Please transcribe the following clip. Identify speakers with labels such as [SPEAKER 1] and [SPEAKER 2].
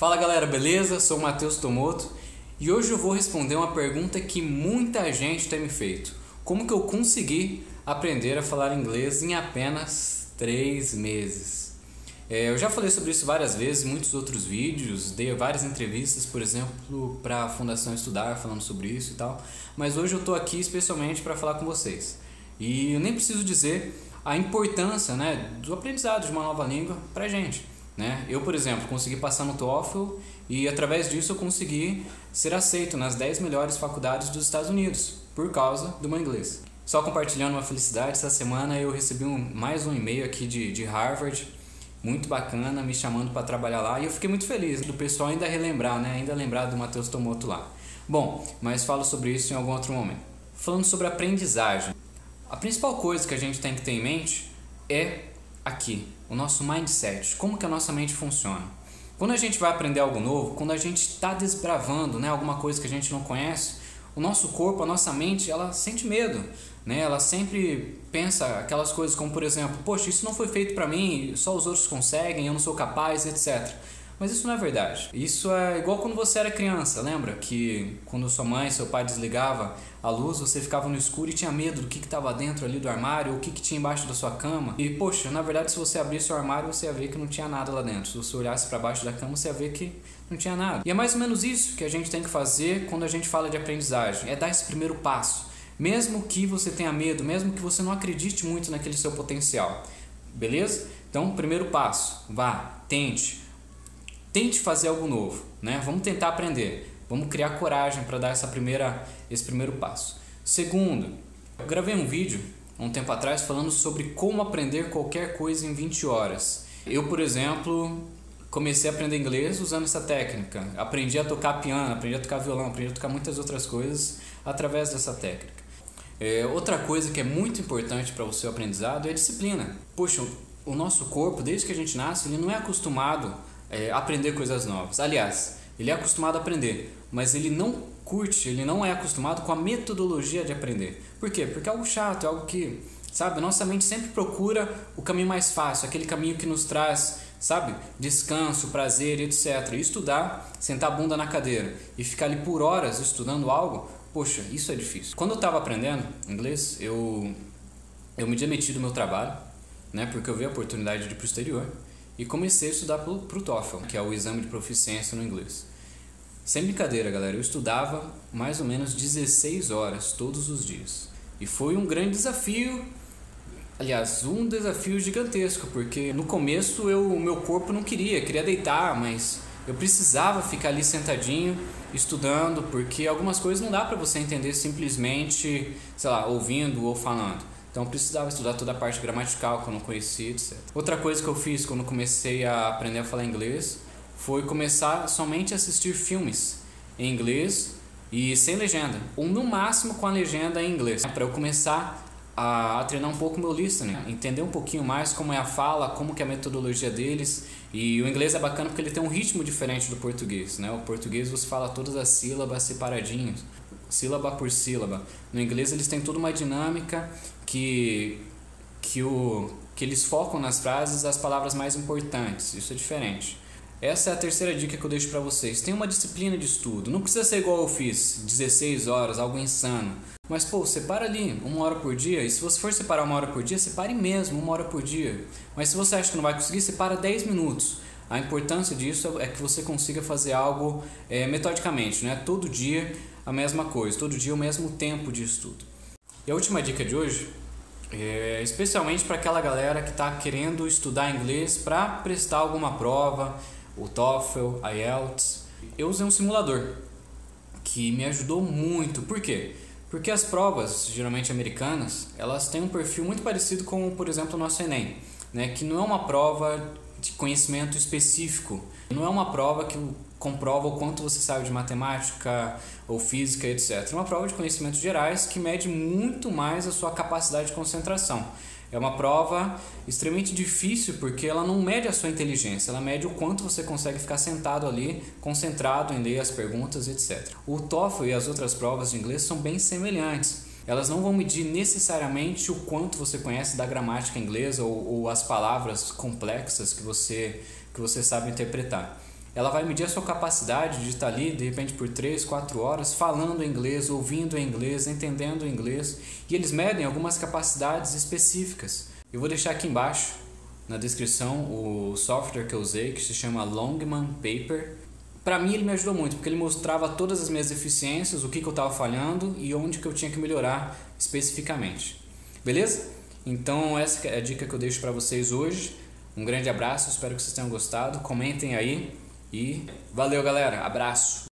[SPEAKER 1] Fala galera, beleza? Sou o Matheus Tomoto e hoje eu vou responder uma pergunta que muita gente tem me feito. Como que eu consegui aprender a falar inglês em apenas 3 meses? É, eu já falei sobre isso várias vezes, em muitos outros vídeos, dei várias entrevistas, por exemplo, para a Fundação Estudar, falando sobre isso e tal, mas hoje eu estou aqui especialmente para falar com vocês. E eu nem preciso dizer a importância né, do aprendizado de uma nova língua para gente. Né? Eu, por exemplo, consegui passar no TOEFL e através disso eu consegui ser aceito nas 10 melhores faculdades dos Estados Unidos por causa do meu inglês. Só compartilhando uma felicidade, essa semana eu recebi um, mais um e-mail aqui de, de Harvard, muito bacana, me chamando para trabalhar lá e eu fiquei muito feliz do pessoal ainda relembrar, né? ainda lembrar do Matheus Tomoto lá. Bom, mas falo sobre isso em algum outro momento. Falando sobre aprendizagem, a principal coisa que a gente tem que ter em mente é aqui, o nosso mindset, como que a nossa mente funciona. Quando a gente vai aprender algo novo, quando a gente está desbravando né, alguma coisa que a gente não conhece, o nosso corpo, a nossa mente, ela sente medo, né? Ela sempre pensa aquelas coisas como, por exemplo, poxa, isso não foi feito para mim, só os outros conseguem, eu não sou capaz, etc. Mas isso não é verdade. Isso é igual quando você era criança, lembra? Que quando sua mãe, seu pai desligava a luz, você ficava no escuro e tinha medo do que estava dentro ali do armário, ou o que, que tinha embaixo da sua cama. E poxa, na verdade, se você abrisse o armário, você ia ver que não tinha nada lá dentro. Se você olhasse para baixo da cama, você ia ver que não tinha nada. E é mais ou menos isso que a gente tem que fazer quando a gente fala de aprendizagem: é dar esse primeiro passo. Mesmo que você tenha medo, mesmo que você não acredite muito naquele seu potencial. Beleza? Então, primeiro passo, vá, tente tente fazer algo novo, né? Vamos tentar aprender, vamos criar coragem para dar essa primeira, esse primeiro passo. Segundo, eu gravei um vídeo um tempo atrás falando sobre como aprender qualquer coisa em 20 horas. Eu, por exemplo, comecei a aprender inglês usando essa técnica. Aprendi a tocar piano, aprendi a tocar violão, aprendi a tocar muitas outras coisas através dessa técnica. É, outra coisa que é muito importante para o seu aprendizado é a disciplina. Poxa, o nosso corpo, desde que a gente nasce, ele não é acostumado é, aprender coisas novas. Aliás, ele é acostumado a aprender, mas ele não curte, ele não é acostumado com a metodologia de aprender. Por quê? Porque é algo chato, é algo que, sabe, nossa mente sempre procura o caminho mais fácil, aquele caminho que nos traz, sabe, descanso, prazer, etc. E estudar, sentar a bunda na cadeira e ficar ali por horas estudando algo, poxa, isso é difícil. Quando eu estava aprendendo inglês, eu eu me demiti do meu trabalho, né, porque eu vi a oportunidade de ir para o exterior e comecei a estudar para o TOEFL, que é o exame de proficiência no inglês. Sem brincadeira, galera, eu estudava mais ou menos 16 horas todos os dias. E foi um grande desafio, aliás, um desafio gigantesco, porque no começo eu, o meu corpo não queria, queria deitar, mas eu precisava ficar ali sentadinho estudando, porque algumas coisas não dá para você entender simplesmente, sei lá, ouvindo ou falando. Então precisava estudar toda a parte gramatical que eu não conhecia, etc. Outra coisa que eu fiz quando comecei a aprender a falar inglês foi começar somente a assistir filmes em inglês e sem legenda, ou no máximo com a legenda em inglês, para eu começar a, a, treinar um pouco meu listening, entender um pouquinho mais como é a fala, como que é a metodologia deles. E o inglês é bacana porque ele tem um ritmo diferente do português, né? O português você fala todas as sílabas separadinhas sílaba por sílaba. No inglês eles têm toda uma dinâmica que que o que eles focam nas frases as palavras mais importantes. Isso é diferente. Essa é a terceira dica que eu deixo para vocês. Tem uma disciplina de estudo. Não precisa ser igual eu fiz, 16 horas, algo insano. Mas pô, separa ali uma hora por dia. E se você for separar uma hora por dia, separe mesmo uma hora por dia. Mas se você acha que não vai conseguir, separa 10 minutos. A importância disso é que você consiga fazer algo é, metodicamente, né? Todo dia a mesma coisa, todo dia o mesmo tempo de estudo. E a última dica de hoje é especialmente para aquela galera que está querendo estudar inglês para prestar alguma prova, o TOEFL, IELTS. Eu usei um simulador que me ajudou muito. Por quê? Porque as provas, geralmente americanas, elas têm um perfil muito parecido com, por exemplo, o nosso Enem, né? que não é uma prova de conhecimento específico, não é uma prova que comprova o quanto você sabe de matemática ou física, etc. É uma prova de conhecimentos gerais que mede muito mais a sua capacidade de concentração. É uma prova extremamente difícil porque ela não mede a sua inteligência, ela mede o quanto você consegue ficar sentado ali, concentrado em ler as perguntas, etc. O TOEFL e as outras provas de inglês são bem semelhantes. Elas não vão medir necessariamente o quanto você conhece da gramática inglesa ou, ou as palavras complexas que você, que você sabe interpretar ela vai medir a sua capacidade de estar ali, de repente, por 3, 4 horas, falando inglês, ouvindo inglês, entendendo inglês. E eles medem algumas capacidades específicas. Eu vou deixar aqui embaixo, na descrição, o software que eu usei, que se chama Longman Paper. Para mim, ele me ajudou muito, porque ele mostrava todas as minhas deficiências, o que, que eu estava falhando e onde que eu tinha que melhorar especificamente. Beleza? Então, essa é a dica que eu deixo para vocês hoje. Um grande abraço, espero que vocês tenham gostado. Comentem aí e valeu, galera. Abraço.